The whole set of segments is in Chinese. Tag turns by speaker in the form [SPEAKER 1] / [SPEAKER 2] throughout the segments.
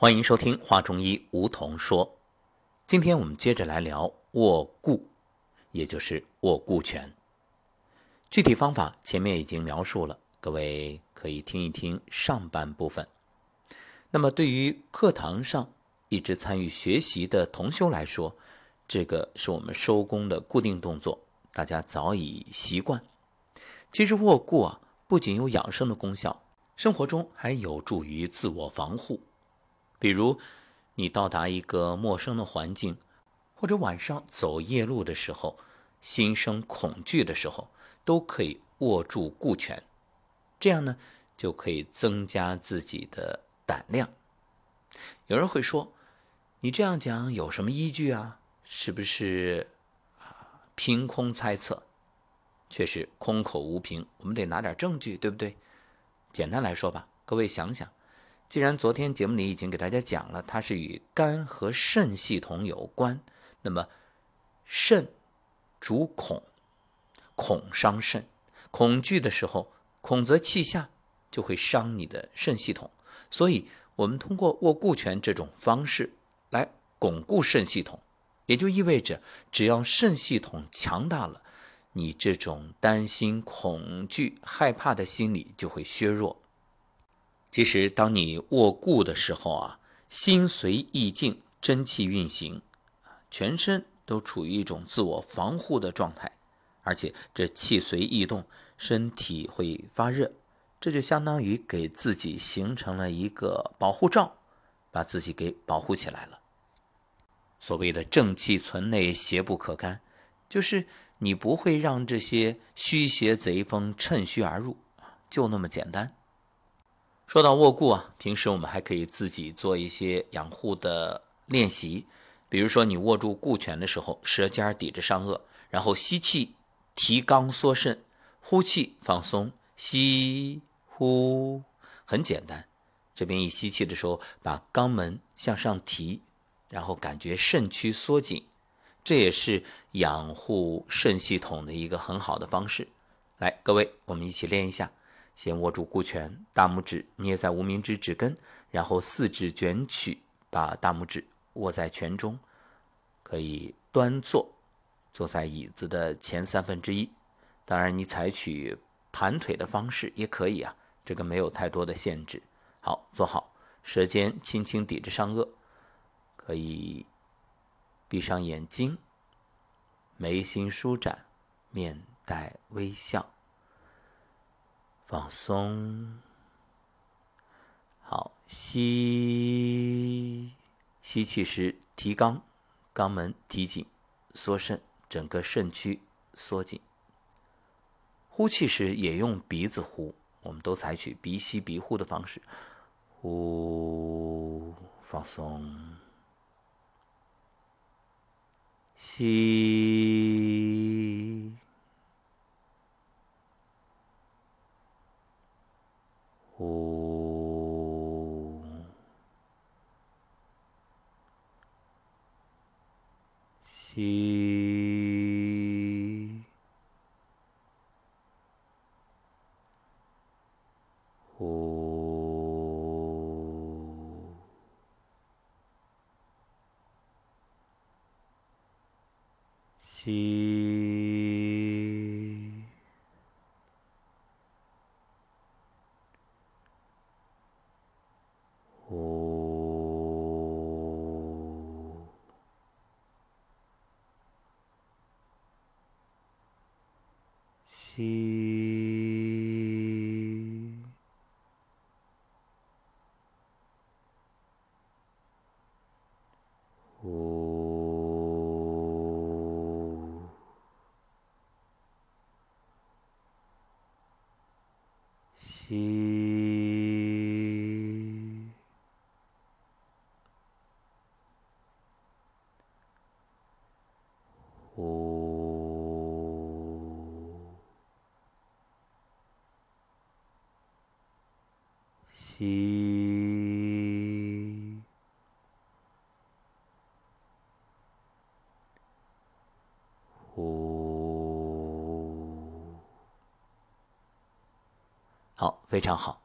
[SPEAKER 1] 欢迎收听华中医梧桐说。今天我们接着来聊握固，也就是握固拳。具体方法前面已经描述了，各位可以听一听上半部分。那么对于课堂上一直参与学习的同修来说，这个是我们收功的固定动作，大家早已习惯。其实握固啊，不仅有养生的功效，生活中还有助于自我防护。比如，你到达一个陌生的环境，或者晚上走夜路的时候，心生恐惧的时候，都可以握住固拳，这样呢，就可以增加自己的胆量。有人会说，你这样讲有什么依据啊？是不是啊？凭空猜测，却是空口无凭。我们得拿点证据，对不对？简单来说吧，各位想想。既然昨天节目里已经给大家讲了，它是与肝和肾系统有关，那么肾主恐，恐伤肾，恐惧的时候，恐则气下，就会伤你的肾系统。所以，我们通过握固拳这种方式来巩固肾系统，也就意味着，只要肾系统强大了，你这种担心、恐惧、害怕的心理就会削弱。其实，当你握固的时候啊，心随意静，真气运行，全身都处于一种自我防护的状态，而且这气随意动，身体会发热，这就相当于给自己形成了一个保护罩，把自己给保护起来了。所谓的正气存内，邪不可干，就是你不会让这些虚邪贼风趁虚而入，就那么简单。说到握固啊，平时我们还可以自己做一些养护的练习，比如说你握住固拳的时候，舌尖抵着上颚，然后吸气提肛缩肾，呼气放松，吸呼，很简单。这边一吸气的时候，把肛门向上提，然后感觉肾区缩紧，这也是养护肾系统的一个很好的方式。来，各位，我们一起练一下。先握住固拳，大拇指捏在无名指指根，然后四指卷曲，把大拇指握在拳中。可以端坐，坐在椅子的前三分之一。当然，你采取盘腿的方式也可以啊，这个没有太多的限制。好，坐好，舌尖轻轻抵着上颚，可以闭上眼睛，眉心舒展，面带微笑。放松，好，吸吸气时提肛，肛门提紧，缩肾，整个肾区缩紧。呼气时也用鼻子呼，我们都采取鼻吸鼻呼的方式，呼，放松，吸。呼，吸，呼，吸。吸，呼，吸，呼。吸，呼，好，非常好。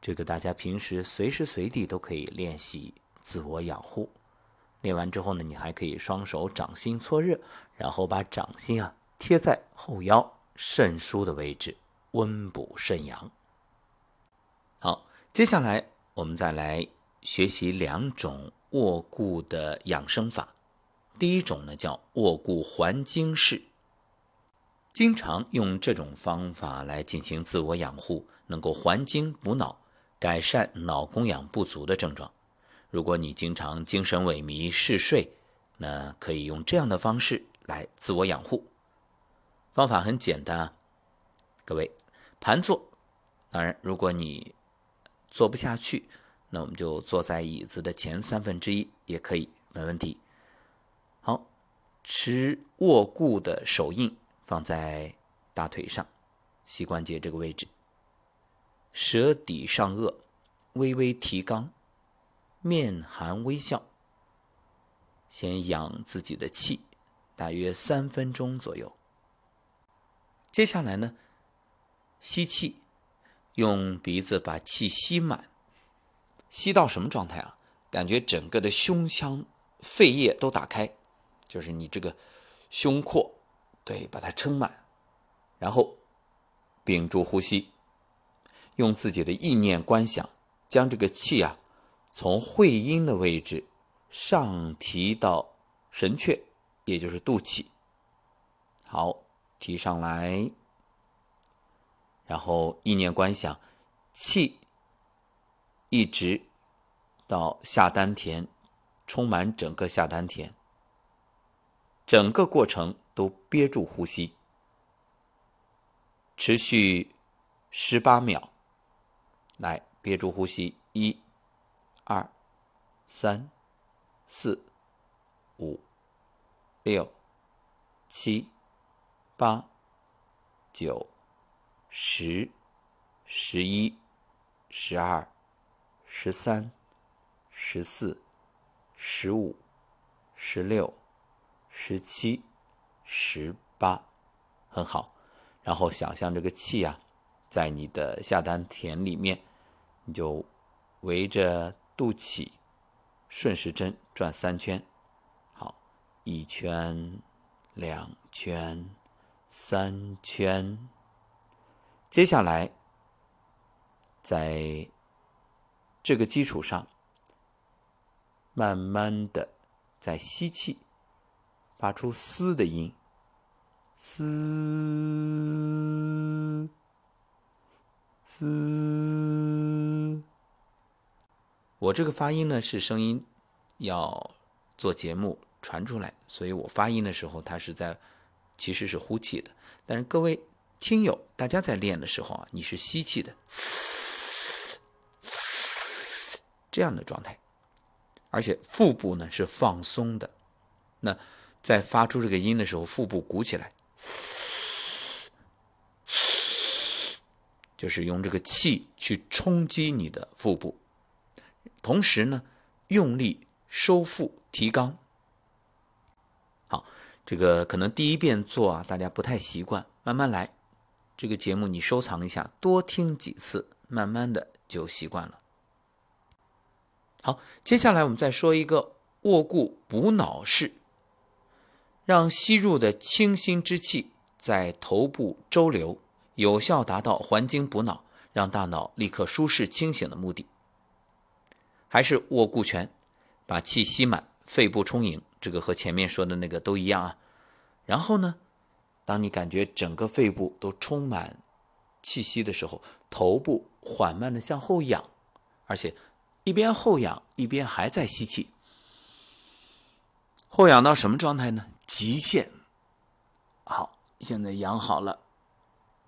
[SPEAKER 1] 这个大家平时随时随地都可以练习自我养护。练完之后呢，你还可以双手掌心搓热，然后把掌心啊贴在后腰肾腧的位置，温补肾阳。好，接下来我们再来学习两种卧固的养生法。第一种呢叫卧固还精式，经常用这种方法来进行自我养护，能够还精补脑，改善脑供氧不足的症状。如果你经常精神萎靡、嗜睡，那可以用这样的方式来自我养护。方法很简单啊，各位盘坐。当然，如果你坐不下去，那我们就坐在椅子的前三分之一也可以，没问题。好，持握固的手印放在大腿上，膝关节这个位置，舌底上颚微微提肛。面含微笑，先养自己的气，大约三分钟左右。接下来呢，吸气，用鼻子把气吸满，吸到什么状态啊？感觉整个的胸腔、肺叶都打开，就是你这个胸廓，对，把它撑满，然后屏住呼吸，用自己的意念观想，将这个气啊。从会阴的位置上提到神阙，也就是肚脐。好，提上来，然后意念观想，气一直到下丹田，充满整个下丹田。整个过程都憋住呼吸，持续十八秒。来，憋住呼吸，一。二、三、四、五、六、七、八、九、十、十一、十二、十三、十四、十五、十六、十七、十八，很好。然后想象这个气啊，在你的下丹田里面，你就围着。肚脐顺时针转三圈，好，一圈、两圈、三圈。接下来，在这个基础上，慢慢的在吸气，发出“嘶”的音，“嘶嘶”。我这个发音呢是声音要做节目传出来，所以我发音的时候它是在其实是呼气的。但是各位听友，大家在练的时候啊，你是吸气的，这样的状态，而且腹部呢是放松的。那在发出这个音的时候，腹部鼓起来，就是用这个气去冲击你的腹部。同时呢，用力收腹提肛。好，这个可能第一遍做啊，大家不太习惯，慢慢来。这个节目你收藏一下，多听几次，慢慢的就习惯了。好，接下来我们再说一个卧固补脑式，让吸入的清新之气在头部周流，有效达到还精补脑，让大脑立刻舒适清醒的目的。还是握固拳，把气吸满，肺部充盈，这个和前面说的那个都一样啊。然后呢，当你感觉整个肺部都充满气息的时候，头部缓慢的向后仰，而且一边后仰一边还在吸气。后仰到什么状态呢？极限。好，现在仰好了，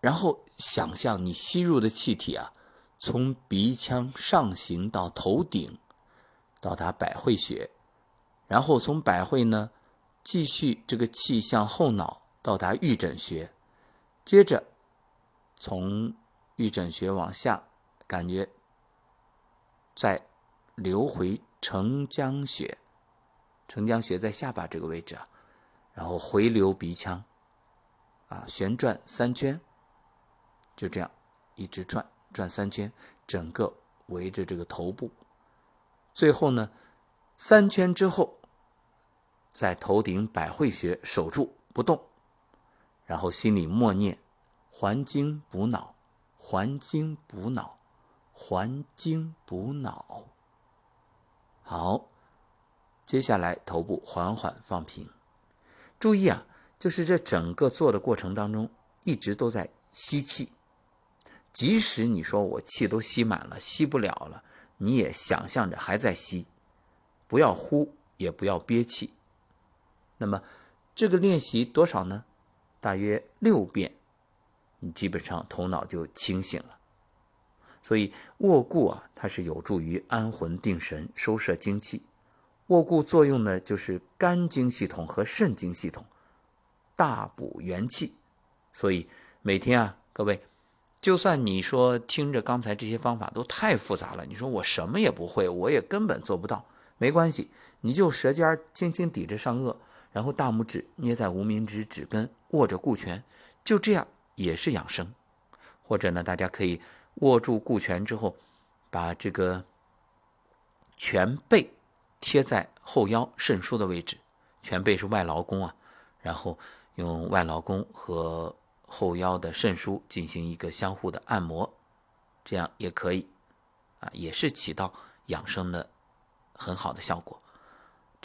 [SPEAKER 1] 然后想象你吸入的气体啊。从鼻腔上行到头顶，到达百会穴，然后从百会呢，继续这个气向后脑到达玉枕穴，接着从玉枕穴往下，感觉再流回承浆穴，承浆穴在下巴这个位置啊，然后回流鼻腔，啊，旋转三圈，就这样一直转。转三圈，整个围着这个头部，最后呢，三圈之后，在头顶百会穴守住不动，然后心里默念：还经补脑，还经补脑，还经补脑。好，接下来头部缓缓放平，注意啊，就是这整个做的过程当中，一直都在吸气。即使你说我气都吸满了，吸不了了，你也想象着还在吸，不要呼，也不要憋气。那么这个练习多少呢？大约六遍，你基本上头脑就清醒了。所以卧固啊，它是有助于安魂定神、收摄精气。卧固作用呢，就是肝经系统和肾经系统，大补元气。所以每天啊，各位。就算你说听着刚才这些方法都太复杂了，你说我什么也不会，我也根本做不到，没关系，你就舌尖轻轻抵着上颚，然后大拇指捏在无名指指根，握着固拳，就这样也是养生。或者呢，大家可以握住固拳之后，把这个拳背贴在后腰肾腧的位置，拳背是外劳宫啊，然后用外劳宫和。后腰的肾腧进行一个相互的按摩，这样也可以，啊，也是起到养生的很好的效果。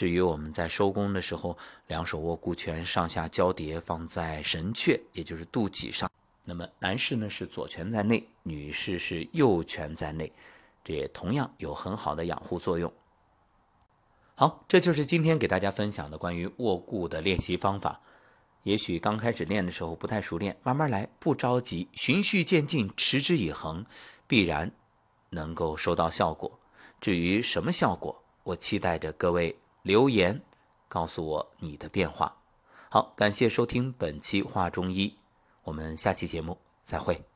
[SPEAKER 1] 至于我们在收功的时候，两手握固拳，上下交叠放在神阙，也就是肚脐上。那么男士呢是左拳在内，女士是右拳在内，这也同样有很好的养护作用。好，这就是今天给大家分享的关于握固的练习方法。也许刚开始练的时候不太熟练，慢慢来，不着急，循序渐进，持之以恒，必然能够收到效果。至于什么效果，我期待着各位留言告诉我你的变化。好，感谢收听本期话中医，我们下期节目再会。